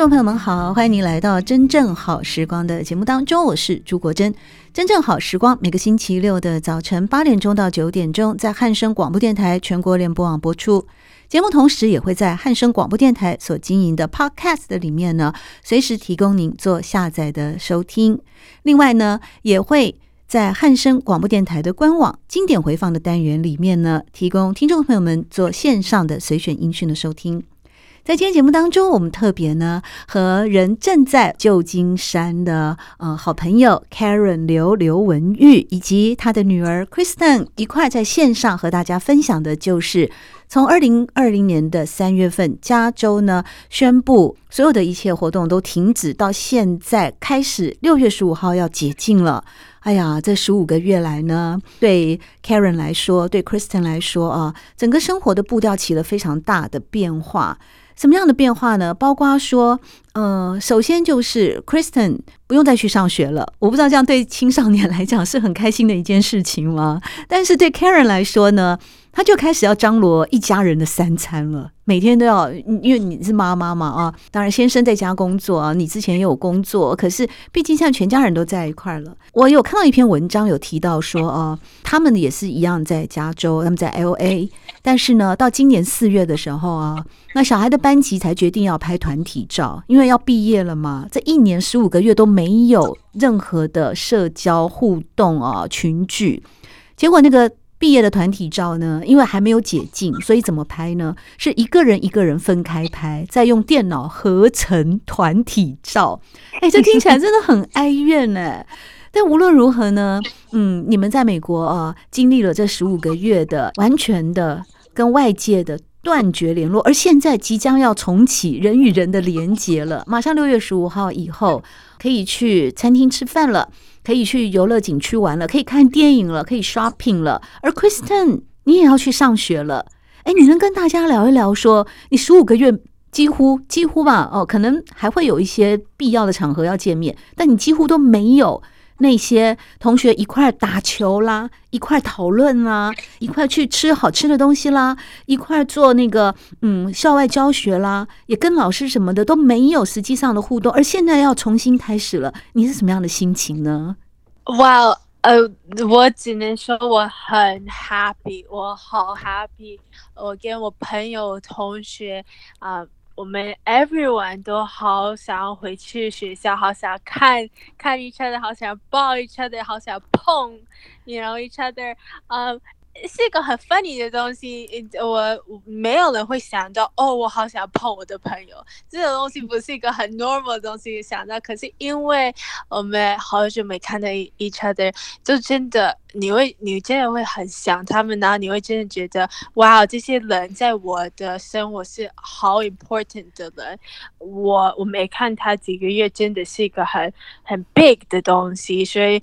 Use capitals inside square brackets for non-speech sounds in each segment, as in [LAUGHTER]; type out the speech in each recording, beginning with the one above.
众朋友们好，欢迎您来到《真正好时光》的节目当中，我是朱国珍。《真正好时光》每个星期六的早晨八点钟到九点钟，在汉声广播电台全国联播网播出。节目同时也会在汉声广播电台所经营的 Podcast 里面呢，随时提供您做下载的收听。另外呢，也会在汉声广播电台的官网经典回放的单元里面呢，提供听众朋友们做线上的随选音讯的收听。在今天节目当中，我们特别呢和人正在旧金山的呃好朋友 Karen 刘刘文玉以及他的女儿 Kristen 一块在线上和大家分享的，就是从二零二零年的三月份，加州呢宣布所有的一切活动都停止，到现在开始六月十五号要解禁了。哎呀，这十五个月来呢，对 Karen 来说，对 Kristen 来说啊，整个生活的步调起了非常大的变化。什么样的变化呢？包括说，呃，首先就是 Kristen 不用再去上学了。我不知道这样对青少年来讲是很开心的一件事情吗？但是对 Karen 来说呢，他就开始要张罗一家人的三餐了，每天都要，因为你是妈妈嘛啊，当然先生在家工作啊，你之前也有工作，可是毕竟现在全家人都在一块了。我有看到一篇文章有提到说啊，他们也是一样在加州，他们在 LA，但是呢，到今年四月的时候啊，那小孩的班级才决定要拍团体照，因为要毕业了嘛，这一年十五个月都没有任何的社交互动啊，群聚，结果那个。毕业的团体照呢，因为还没有解禁，所以怎么拍呢？是一个人一个人分开拍，再用电脑合成团体照。哎，这听起来真的很哀怨呢。但无论如何呢，嗯，你们在美国啊，经历了这十五个月的完全的跟外界的断绝联络，而现在即将要重启人与人的连接了。马上六月十五号以后，可以去餐厅吃饭了。可以去游乐景区玩了，可以看电影了，可以 shopping 了。而 Kristen，你也要去上学了。哎，你能跟大家聊一聊说，说你十五个月几乎几乎吧，哦，可能还会有一些必要的场合要见面，但你几乎都没有。那些同学一块打球啦，一块讨论啦，一块去吃好吃的东西啦，一块做那个嗯校外教学啦，也跟老师什么的都没有实际上的互动，而现在要重新开始了，你是什么样的心情呢？哇，呃，我只能说我很 happy，我好 happy，我跟我朋友同学啊。我们 everyone 都好想要回去学校，好想看看 each other，好想抱 each other，好想碰，you know each other，嗯、um,。是一个很 funny 的东西，我没有人会想到哦，我好想碰我的朋友，这种东西不是一个很 normal 的东西想到。可是因为我们好久没看到 each other，就真的你会，你真的会很想他们，然后你会真的觉得哇，这些人在我的生活是好 important 的人。我我没看他几个月，真的是一个很很 big 的东西，所以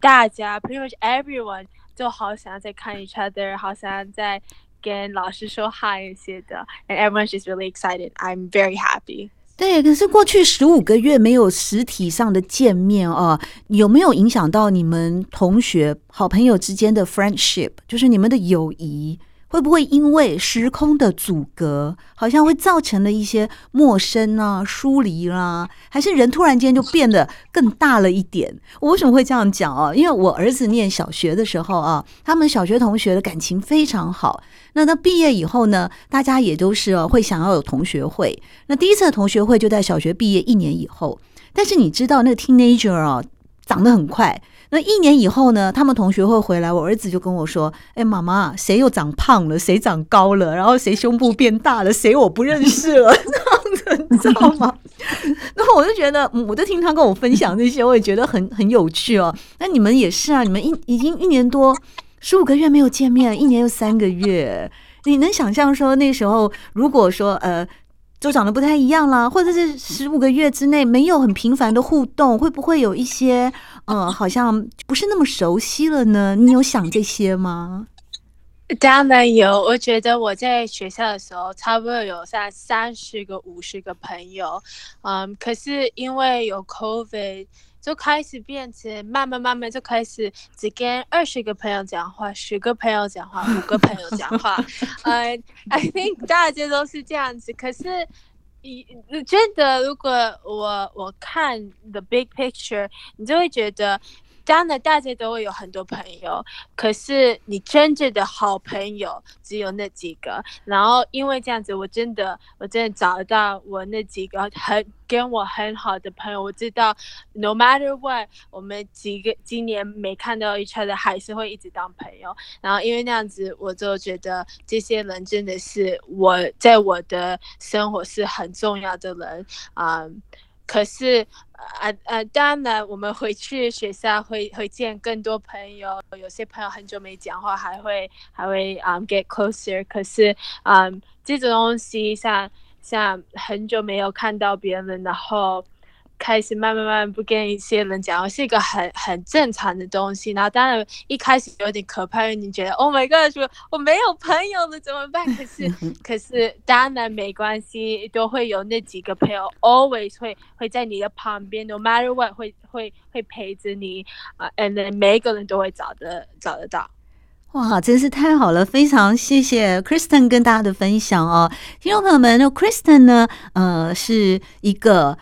大家 pretty much everyone。就好想要再看 each other，好想要再跟老师说 hi 一些的，and everyone's just really excited. I'm very happy. 对，可是过去十五个月没有实体上的见面啊，有没有影响到你们同学、好朋友之间的 friendship？就是你们的友谊？会不会因为时空的阻隔，好像会造成了一些陌生啊、疏离啦、还是人突然间就变得更大了一点？我为什么会这样讲啊？因为我儿子念小学的时候啊，他们小学同学的感情非常好。那他毕业以后呢，大家也都是会想要有同学会。那第一次的同学会就在小学毕业一年以后。但是你知道，那个 teenager 啊，长得很快。那一年以后呢，他们同学会回来，我儿子就跟我说：“哎，妈妈，谁又长胖了？谁长高了？然后谁胸部变大了？谁我不认识了？[LAUGHS] 这样子，你知道吗？”然后我就觉得，嗯，我就听他跟我分享这些，我也觉得很很有趣哦。那你们也是啊，你们一已经一年多十五个月没有见面，一年又三个月，你能想象说那时候如果说呃。就长得不太一样啦，或者是十五个月之内没有很频繁的互动，会不会有一些嗯，好像不是那么熟悉了呢？你有想这些吗？当然有，我觉得我在学校的时候，差不多有三三十个、五十个朋友，嗯，可是因为有 COVID，就开始变成慢慢慢慢就开始只跟二十个朋友讲话，十个朋友讲话，五个朋友讲话。呃、，I think [LAUGHS] 大家都是这样子。可是，你你觉得如果我我看 the big picture，你就会觉得。当然，大家都会有很多朋友，可是你真正的好朋友只有那几个。然后因为这样子，我真的，我真的找到我那几个很跟我很好的朋友。我知道，no matter what，我们几个今年没看到 each other，还是会一直当朋友。然后因为那样子，我就觉得这些人真的是我在我的生活是很重要的人啊。可是，啊啊，当然，我们回去学校会会见更多朋友，有些朋友很久没讲话，还会还会嗯、um, get closer。可是，嗯，这种东西像像很久没有看到别人，然后。开始慢慢慢不跟一些人讲，是一个很很正常的东西。然后当然一开始有点可怕，因为你觉得 Oh my God，说我没有朋友了怎么办？可是可是当然没关系，都会有那几个朋友 always 会会在你的旁边，no matter what 会会会陪着你啊。Uh, and then 每一个人都会找得找得到。哇，真是太好了！非常谢谢 Kristen 跟大家的分享哦，听众朋友们，那 Kristen 呢，呃，是一个。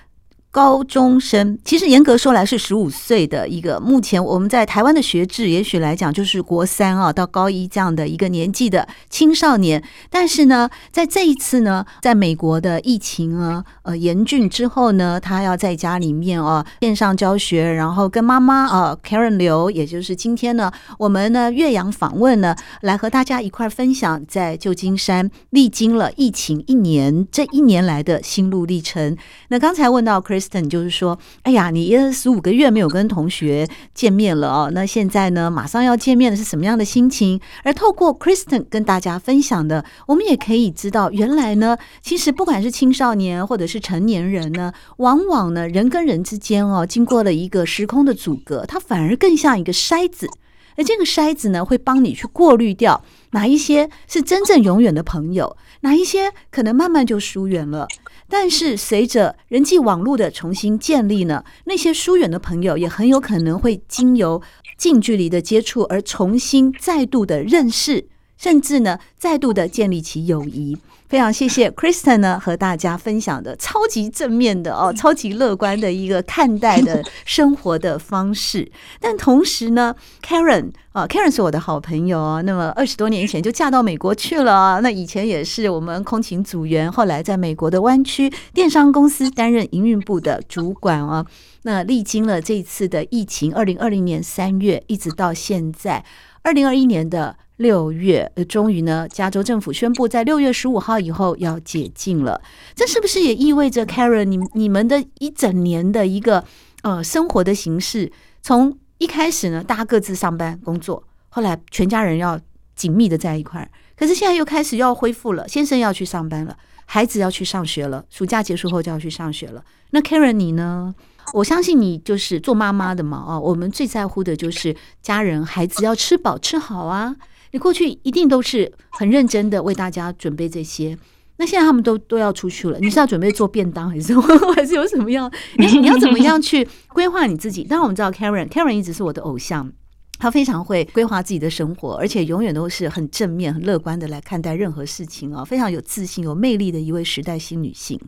高中生其实严格说来是十五岁的一个，目前我们在台湾的学制也许来讲就是国三啊到高一这样的一个年纪的青少年。但是呢，在这一次呢，在美国的疫情啊呃严峻之后呢，他要在家里面啊线上教学，然后跟妈妈啊 Karen 刘，也就是今天呢我们呢岳阳访问呢，来和大家一块分享在旧金山历经了疫情一年这一年来的心路历程。那刚才问到 Chris。就是说，哎呀，你十五个月没有跟同学见面了哦，那现在呢，马上要见面的是什么样的心情？而透过 Kristen 跟大家分享的，我们也可以知道，原来呢，其实不管是青少年或者是成年人呢，往往呢，人跟人之间哦，经过了一个时空的阻隔，它反而更像一个筛子，而这个筛子呢，会帮你去过滤掉哪一些是真正永远的朋友，哪一些可能慢慢就疏远了。但是随着人际网络的重新建立呢，那些疏远的朋友也很有可能会经由近距离的接触而重新再度的认识，甚至呢再度的建立起友谊。非常谢谢 Kristen 呢和大家分享的超级正面的哦，超级乐观的一个看待的生活的方式。[LAUGHS] 但同时呢，Karen 啊，Karen 是我的好朋友哦。那么二十多年前就嫁到美国去了，那以前也是我们空勤组员，后来在美国的湾区电商公司担任营运部的主管啊。那历经了这次的疫情，二零二零年三月一直到现在，二零二一年的。六月，呃，终于呢，加州政府宣布在六月十五号以后要解禁了。这是不是也意味着 Karen，你你们的一整年的一个呃生活的形式，从一开始呢，大家各自上班工作，后来全家人要紧密的在一块儿，可是现在又开始要恢复了，先生要去上班了，孩子要去上学了，暑假结束后就要去上学了。那 Karen 你呢？我相信你就是做妈妈的嘛，啊，我们最在乎的就是家人孩子要吃饱吃好啊。你过去一定都是很认真的为大家准备这些，那现在他们都都要出去了，你是要准备做便当还是 [LAUGHS] 还是有什么样？你你要怎么样去规划你自己？当然我们知道 Karen，Karen 一直是我的偶像，她非常会规划自己的生活，而且永远都是很正面、很乐观的来看待任何事情啊，非常有自信、有魅力的一位时代新女性。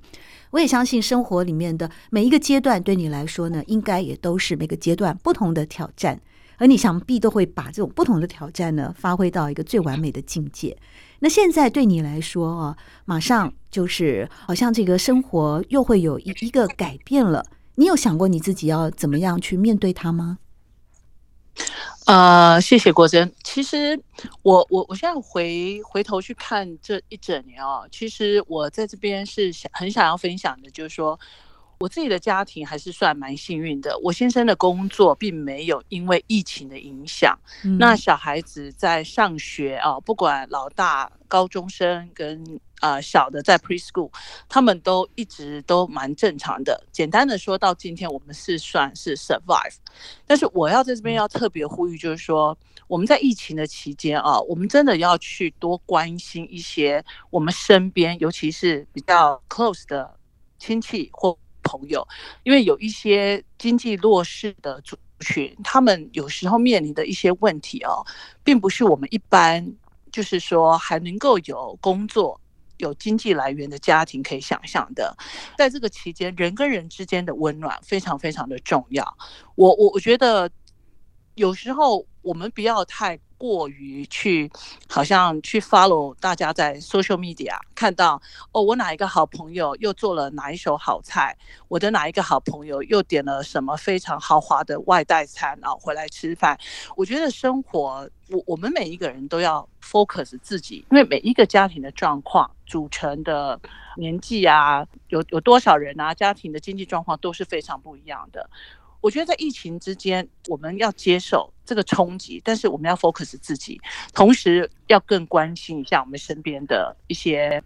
我也相信生活里面的每一个阶段对你来说呢，应该也都是每个阶段不同的挑战。而你想必都会把这种不同的挑战呢，发挥到一个最完美的境界。那现在对你来说啊，马上就是好像这个生活又会有一一个改变了。你有想过你自己要怎么样去面对它吗？呃，谢谢国珍。其实我我我现在回回头去看这一整年哦，其实我在这边是想很想要分享的，就是说。我自己的家庭还是算蛮幸运的，我先生的工作并没有因为疫情的影响。嗯、那小孩子在上学啊，不管老大高中生跟呃小的在 preschool，他们都一直都蛮正常的。简单的说到今天，我们是算是 survive。但是我要在这边要特别呼吁，就是说我们在疫情的期间啊，我们真的要去多关心一些我们身边，尤其是比较 close 的亲戚或。朋友，因为有一些经济弱势的族群，他们有时候面临的一些问题哦，并不是我们一般就是说还能够有工作、有经济来源的家庭可以想象的。在这个期间，人跟人之间的温暖非常非常的重要。我我我觉得有时候我们不要太。过于去，好像去 follow 大家在 social media 看到哦，我哪一个好朋友又做了哪一手好菜，我的哪一个好朋友又点了什么非常豪华的外带餐啊，回来吃饭。我觉得生活，我我们每一个人都要 focus 自己，因为每一个家庭的状况组成的年纪啊，有有多少人啊，家庭的经济状况都是非常不一样的。我觉得在疫情之间，我们要接受这个冲击，但是我们要 focus 自己，同时要更关心一下我们身边的一些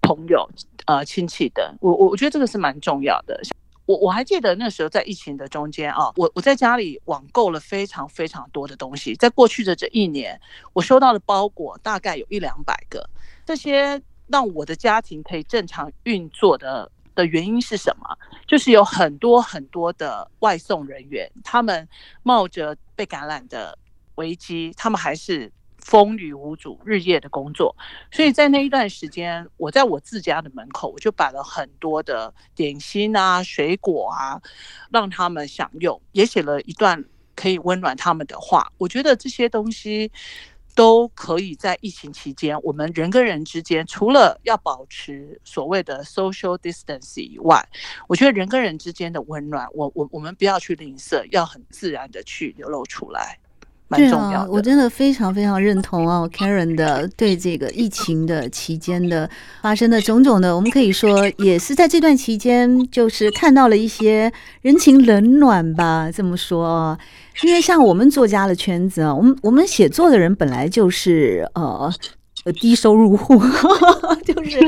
朋友、呃亲戚的。我我我觉得这个是蛮重要的。我我还记得那时候在疫情的中间啊，我我在家里网购了非常非常多的东西。在过去的这一年，我收到的包裹大概有一两百个，这些让我的家庭可以正常运作的。的原因是什么？就是有很多很多的外送人员，他们冒着被感染的危机，他们还是风雨无阻，日夜的工作。所以在那一段时间，我在我自家的门口，我就摆了很多的点心啊、水果啊，让他们享用，也写了一段可以温暖他们的话。我觉得这些东西。都可以在疫情期间，我们人跟人之间，除了要保持所谓的 social distance 以外，我觉得人跟人之间的温暖，我我我们不要去吝啬，要很自然的去流露出来。对啊，我真的非常非常认同啊，Karen 的对这个疫情的期间的发生的种种的，我们可以说也是在这段期间，就是看到了一些人情冷暖吧，这么说啊，因为像我们作家的圈子啊，我们我们写作的人本来就是呃低收入户，[LAUGHS] 就是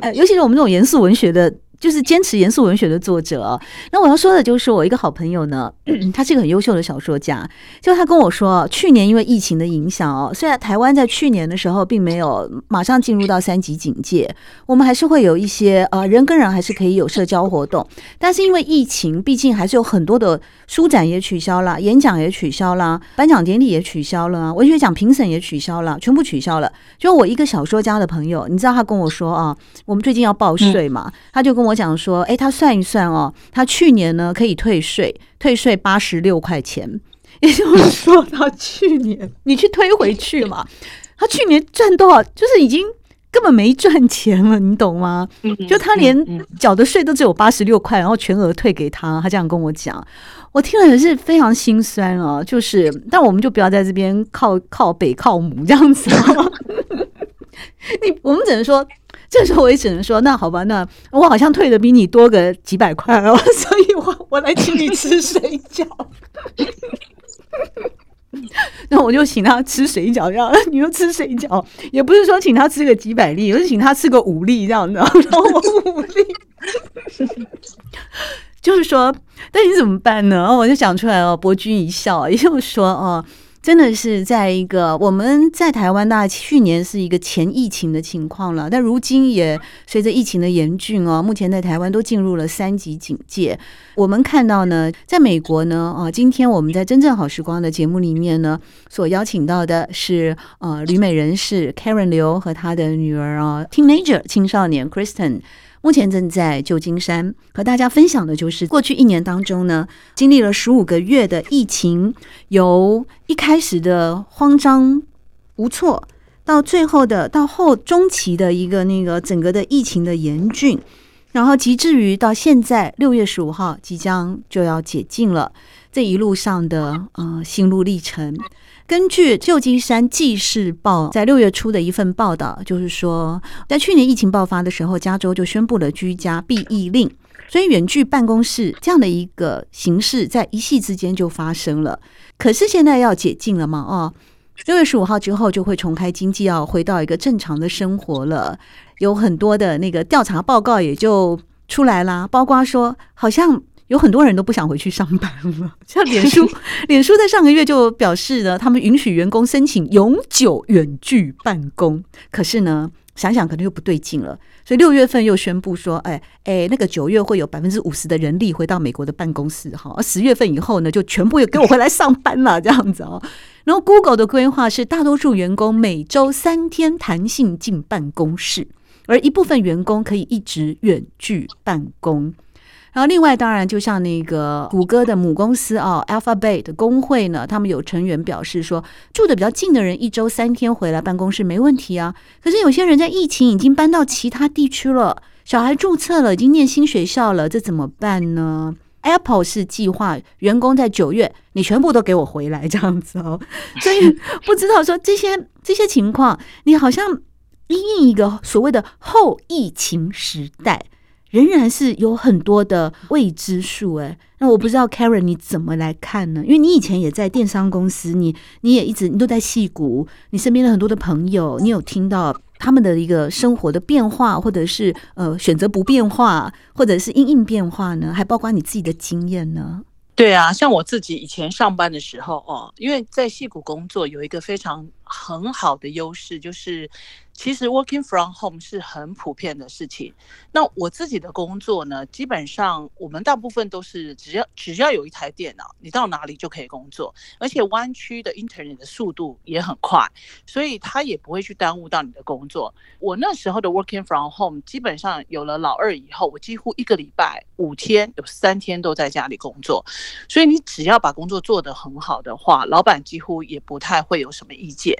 呃，尤其是我们这种严肃文学的。就是坚持严肃文学的作者，那我要说的就是我一个好朋友呢，[CLEARS THROAT] 他是一个很优秀的小说家。就他跟我说，去年因为疫情的影响哦，虽然台湾在去年的时候并没有马上进入到三级警戒，我们还是会有一些呃人跟人还是可以有社交活动，但是因为疫情，毕竟还是有很多的书展也取消了，演讲也取消了，颁奖典礼也取消了，文学奖评审也取消了，全部取消了。就我一个小说家的朋友，你知道他跟我说啊，我们最近要报税嘛，他就跟我。我讲说，哎，他算一算哦，他去年呢可以退税，退税八十六块钱，[LAUGHS] 也就是说，他去年你去推回去嘛，[LAUGHS] 他去年赚多少，就是已经根本没赚钱了，你懂吗？就他连缴的税都只有八十六块，然后全额退给他，他这样跟我讲，我听了也是非常心酸啊。就是，但我们就不要在这边靠靠北靠母这样子，[LAUGHS] 你我们只能说。这时候我也只能说，那好吧，那我好像退的比你多个几百块哦，[LAUGHS] 所以我我来请你吃水饺。[LAUGHS] 那我就请他吃水饺，这样你又吃水饺，也不是说请他吃个几百粒，而是请他吃个五粒这样子，[LAUGHS] 然后我五粒，就是说，那你怎么办呢？我就想出来哦，博君一笑，也就是说哦。真的是在一个我们在台湾，那去年是一个前疫情的情况了，但如今也随着疫情的严峻哦，目前在台湾都进入了三级警戒。我们看到呢，在美国呢，啊，今天我们在真正好时光的节目里面呢，所邀请到的是呃旅美人士 Karen 刘和他的女儿啊，Teenager 青少年 Kristen。目前正在旧金山和大家分享的就是过去一年当中呢，经历了十五个月的疫情，由一开始的慌张无措，到最后的到后中期的一个那个整个的疫情的严峻，然后及至于到现在六月十五号即将就要解禁了，这一路上的呃心路历程。根据旧金山纪事报在六月初的一份报道，就是说，在去年疫情爆发的时候，加州就宣布了居家避疫令，所以远距办公室这样的一个形式在一夕之间就发生了。可是现在要解禁了嘛？哦，六月十五号之后就会重开经济，要回到一个正常的生活了。有很多的那个调查报告也就出来啦，包括说好像有很多人都不想回去上班了。[LAUGHS] 像脸书，脸书在上个月就表示呢，他们允许员工申请永久远距办公。可是呢，想想可能又不对劲了。所以六月份又宣布说，哎哎，那个九月会有百分之五十的人力回到美国的办公室，哈，而十月份以后呢，就全部又给我回来上班了，这样子哦。[LAUGHS] 然后 Google 的规划是，大多数员工每周三天弹性进办公室，而一部分员工可以一直远距办公。然后，另外当然，就像那个谷歌的母公司啊，Alphabet 的工会呢，他们有成员表示说，住的比较近的人一周三天回来办公室没问题啊。可是有些人在疫情已经搬到其他地区了，小孩注册了，已经念新学校了，这怎么办呢？Apple 是计划员工在九月，你全部都给我回来这样子哦。[LAUGHS] 所以不知道说这些这些情况，你好像因应一个所谓的后疫情时代。仍然是有很多的未知数诶，那我不知道 Karen 你怎么来看呢？因为你以前也在电商公司，你你也一直你都在戏谷，你身边的很多的朋友，你有听到他们的一个生活的变化，或者是呃选择不变化，或者是因应变化呢？还包括你自己的经验呢？对啊，像我自己以前上班的时候哦，因为在戏谷工作有一个非常很好的优势，就是。其实 working from home 是很普遍的事情。那我自己的工作呢，基本上我们大部分都是只要只要有一台电脑，你到哪里就可以工作，而且湾区的 internet 的速度也很快，所以它也不会去耽误到你的工作。我那时候的 working from home 基本上有了老二以后，我几乎一个礼拜五天有三天都在家里工作，所以你只要把工作做得很好的话，老板几乎也不太会有什么意见。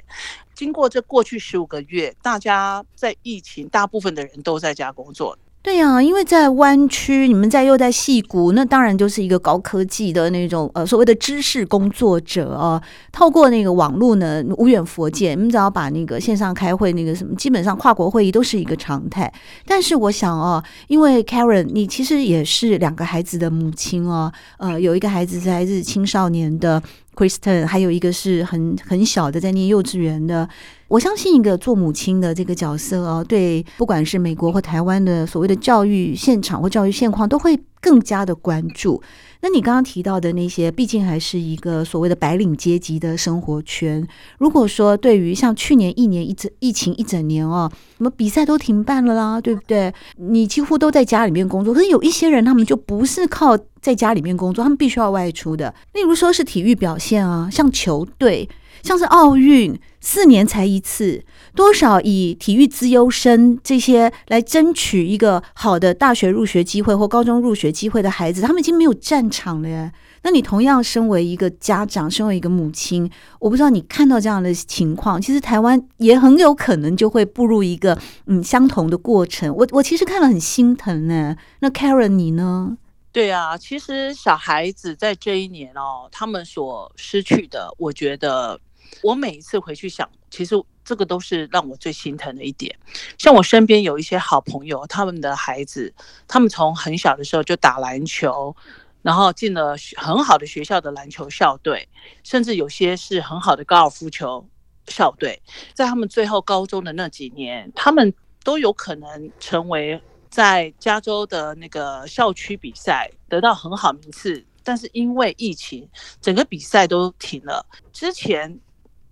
经过这过去十五个月，大家在疫情，大部分的人都在家工作。对呀、啊，因为在湾区，你们在又在戏谷，那当然就是一个高科技的那种呃所谓的知识工作者啊。透过那个网络呢，无远弗届，你们只要把那个线上开会那个什么，基本上跨国会议都是一个常态。但是我想哦，因为 Karen，你其实也是两个孩子的母亲哦，呃，有一个孩子是来自青少年的 Kristen，还有一个是很很小的在念幼稚园的。我相信一个做母亲的这个角色哦，对，不管是美国或台湾的所谓的教育现场或教育现况，都会更加的关注。那你刚刚提到的那些，毕竟还是一个所谓的白领阶级的生活圈。如果说对于像去年一年一整疫情一整年哦，什么比赛都停办了啦，对不对？你几乎都在家里面工作，可是有一些人他们就不是靠在家里面工作，他们必须要外出的。例如说是体育表现啊，像球队。像是奥运四年才一次，多少以体育资优生这些来争取一个好的大学入学机会或高中入学机会的孩子，他们已经没有战场了耶。那你同样身为一个家长，身为一个母亲，我不知道你看到这样的情况，其实台湾也很有可能就会步入一个嗯相同的过程。我我其实看了很心疼呢。那 Karen 你呢？对啊，其实小孩子在这一年哦，他们所失去的，我觉得。我每一次回去想，其实这个都是让我最心疼的一点。像我身边有一些好朋友，他们的孩子，他们从很小的时候就打篮球，然后进了很好的学校的篮球校队，甚至有些是很好的高尔夫球校队。在他们最后高中的那几年，他们都有可能成为在加州的那个校区比赛得到很好名次，但是因为疫情，整个比赛都停了。之前。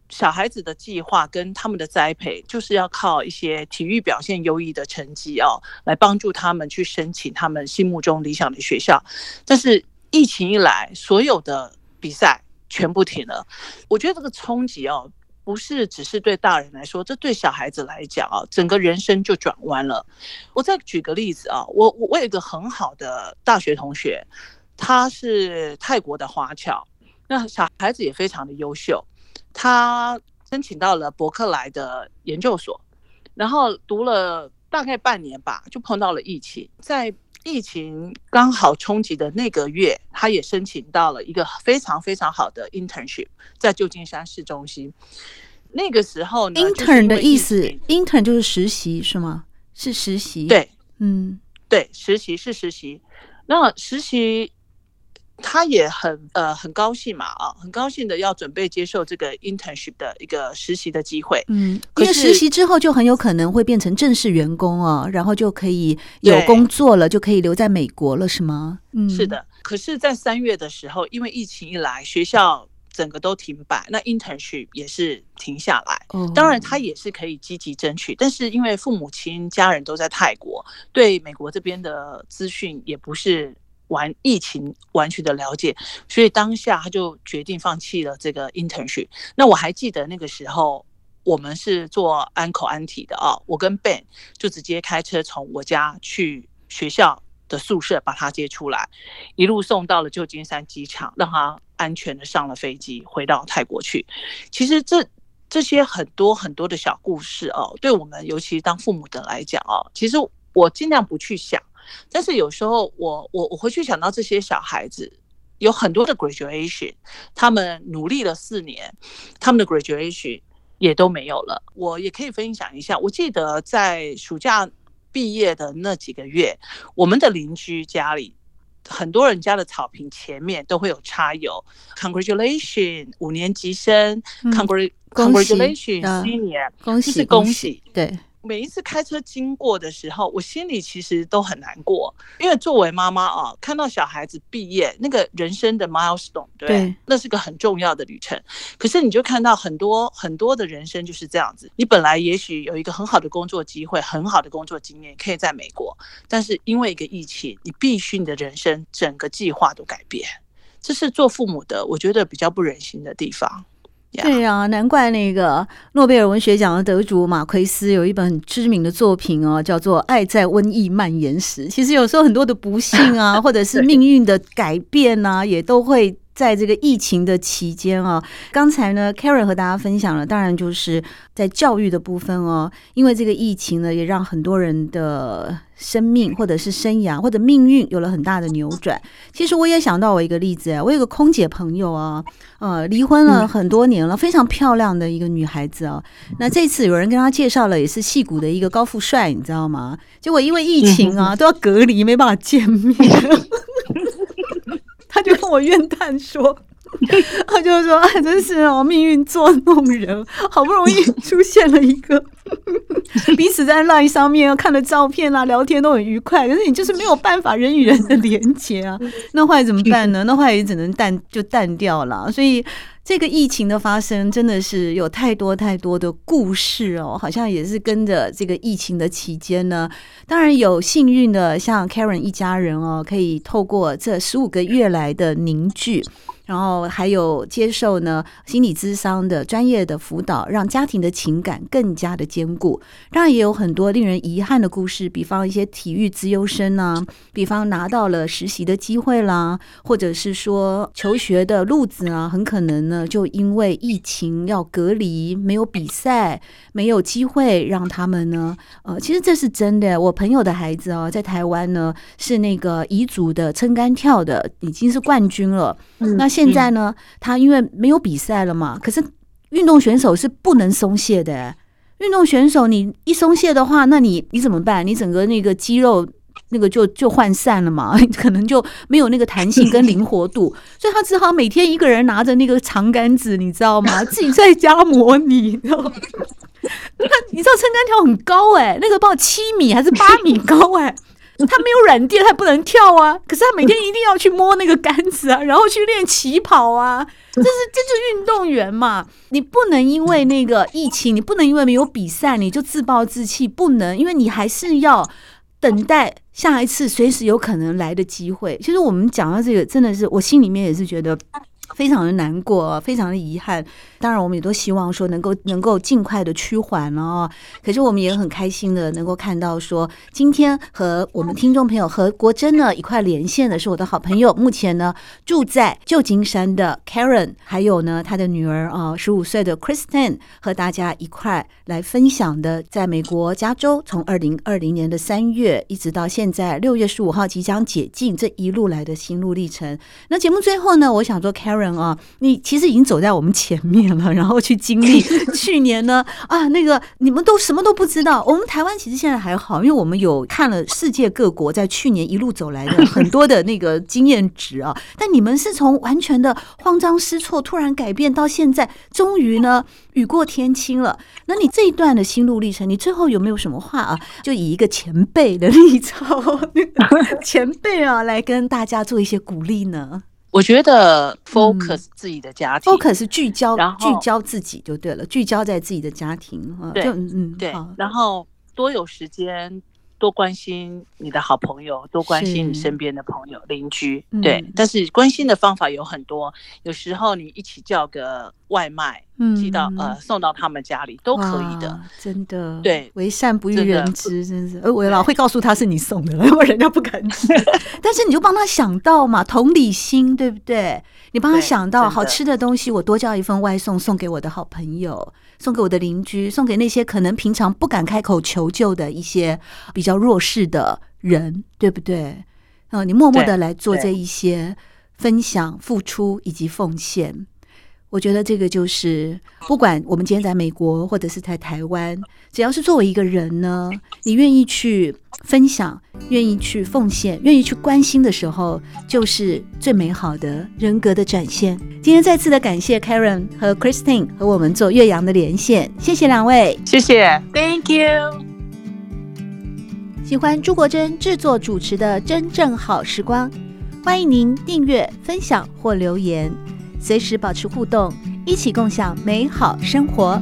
小孩子的计划跟他们的栽培，就是要靠一些体育表现优异的成绩哦，来帮助他们去申请他们心目中理想的学校。但是疫情一来，所有的比赛全部停了。我觉得这个冲击哦，不是只是对大人来说，这对小孩子来讲啊，整个人生就转弯了。我再举个例子啊，我我我有一个很好的大学同学，他是泰国的华侨，那小孩子也非常的优秀。他申请到了伯克莱的研究所，然后读了大概半年吧，就碰到了疫情。在疫情刚好冲击的那个月，他也申请到了一个非常非常好的 internship，在旧金山市中心。那个时候呢，intern 的意思，intern 就是实习是吗？是实习。对，嗯，对，实习是实习。那实习。他也很呃很高兴嘛啊，很高兴的要准备接受这个 internship 的一个实习的机会。嗯，因为实习之后就很有可能会变成正式员工哦，然后就可以有工作了，就可以留在美国了，是吗？嗯，是的。可是，在三月的时候，因为疫情一来，学校整个都停摆，那 internship 也是停下来。哦，当然他也是可以积极争取，但是因为父母亲家人都在泰国，对美国这边的资讯也不是。完疫情完全的了解，所以当下他就决定放弃了这个 internship。那我还记得那个时候，我们是做安口安体的啊，我跟 Ben 就直接开车从我家去学校的宿舍把他接出来，一路送到了旧金山机场，让他安全的上了飞机回到泰国去。其实这这些很多很多的小故事哦，对我们尤其当父母的来讲哦，其实我尽量不去想。但是有时候我我我回去想到这些小孩子有很多的 graduation，他们努力了四年，他们的 graduation 也都没有了。我也可以分享一下，我记得在暑假毕业的那几个月，我们的邻居家里很多人家的草坪前面都会有插有 congratulation 五年级生，congratulation senior，恭喜是恭喜，对。每一次开车经过的时候，我心里其实都很难过，因为作为妈妈啊，看到小孩子毕业那个人生的 milestone，对，对，那是个很重要的旅程。可是你就看到很多很多的人生就是这样子，你本来也许有一个很好的工作机会，很好的工作经验，可以在美国，但是因为一个疫情，你必须你的人生整个计划都改变，这是做父母的我觉得比较不忍心的地方。对呀、啊，难怪那个诺贝尔文学奖的得主马奎斯有一本很知名的作品哦，叫做《爱在瘟疫蔓延时》。其实有时候很多的不幸啊，[LAUGHS] 或者是命运的改变啊，也都会。在这个疫情的期间啊，刚才呢，Karen 和大家分享了，当然就是在教育的部分哦，因为这个疫情呢，也让很多人的生命或者是生涯或者命运有了很大的扭转。其实我也想到我一个例子，我有个空姐朋友啊，呃，离婚了很多年了，非常漂亮的一个女孩子啊。那这次有人跟她介绍了，也是戏骨的一个高富帅，你知道吗？结果因为疫情啊，都要隔离，没办法见面。[LAUGHS] 他就跟我怨叹说，[LAUGHS] 他就说：“哎，真是哦，命运作弄人，好不容易出现了一个彼此在 LINE 上面看的照片啊，聊天都很愉快，可是你就是没有办法人与人的连接啊，[LAUGHS] 那后来怎么办呢？那后来也只能淡就淡掉了，所以。”这个疫情的发生真的是有太多太多的故事哦，好像也是跟着这个疫情的期间呢。当然有幸运的，像 Karen 一家人哦，可以透过这十五个月来的凝聚。然后还有接受呢心理咨商的专业的辅导，让家庭的情感更加的坚固。当然也有很多令人遗憾的故事，比方一些体育资优生啊，比方拿到了实习的机会啦，或者是说求学的路子啊，很可能呢就因为疫情要隔离，没有比赛，没有机会让他们呢。呃，其实这是真的。我朋友的孩子哦，在台湾呢是那个彝族的撑杆跳的，已经是冠军了。嗯、那。现在呢，他因为没有比赛了嘛，可是运动选手是不能松懈的。运动选手你一松懈的话，那你你怎么办？你整个那个肌肉那个就就涣散了嘛，[LAUGHS] 可能就没有那个弹性跟灵活度，所以他只好每天一个人拿着那个长杆子，你知道吗？[LAUGHS] 自己在家模拟。你知道 [LAUGHS] 那你知道撑杆跳很高哎、欸，那个报七米还是八米高哎、欸。他没有软垫，他不能跳啊！可是他每天一定要去摸那个杆子啊，[LAUGHS] 然后去练起跑啊！这是 [LAUGHS] 这就是运动员嘛！你不能因为那个疫情，你不能因为没有比赛你就自暴自弃，不能，因为你还是要等待下一次随时有可能来的机会。其实我们讲到这个，真的是我心里面也是觉得。非常的难过，非常的遗憾。当然，我们也都希望说能够能够尽快的趋缓了哦。可是我们也很开心的能够看到说，今天和我们听众朋友和国珍呢一块连线的是我的好朋友，目前呢住在旧金山的 Karen，还有呢他的女儿啊十五岁的 Kristen，和大家一块来分享的，在美国加州从二零二零年的三月一直到现在六月十五号即将解禁这一路来的心路历程。那节目最后呢，我想说。Karen 啊，你其实已经走在我们前面了，然后去经历 [LAUGHS] 去年呢啊，那个你们都什么都不知道。我们台湾其实现在还好，因为我们有看了世界各国在去年一路走来的很多的那个经验值啊。但你们是从完全的慌张失措，突然改变到现在，终于呢雨过天晴了。那你这一段的心路历程，你最后有没有什么话啊？就以一个前辈的立 [LAUGHS] 场，前辈啊，来跟大家做一些鼓励呢？我觉得 focus 自己的家庭、嗯、，focus 聚焦，然后聚焦自己就对了，聚焦在自己的家庭啊。对，就嗯，对，然后多有时间。多关心你的好朋友，多关心你身边的朋友、邻居，对。但是关心的方法有很多，有时候你一起叫个外卖，寄到呃送到他们家里都可以的，真的。对，为善不欲人知，真是。呃，我老会告诉他是你送的，因为人家不敢吃。[LAUGHS] 但是你就帮他想到嘛，同理心，对不对？你帮他想到好吃的东西，我多叫一份外送送给我的好朋友。送给我的邻居，送给那些可能平常不敢开口求救的一些比较弱势的人，对不对？嗯，你默默的来做这一些分享、付出以及奉献。我觉得这个就是，不管我们今天在美国或者是在台湾，只要是作为一个人呢，你愿意去分享、愿意去奉献、愿意去关心的时候，就是最美好的人格的展现。今天再次的感谢 Karen 和 Christine 和我们做岳阳的连线，谢谢两位，谢谢，Thank you。喜欢朱国珍制作主持的《真正好时光》，欢迎您订阅、分享或留言。随时保持互动，一起共享美好生活。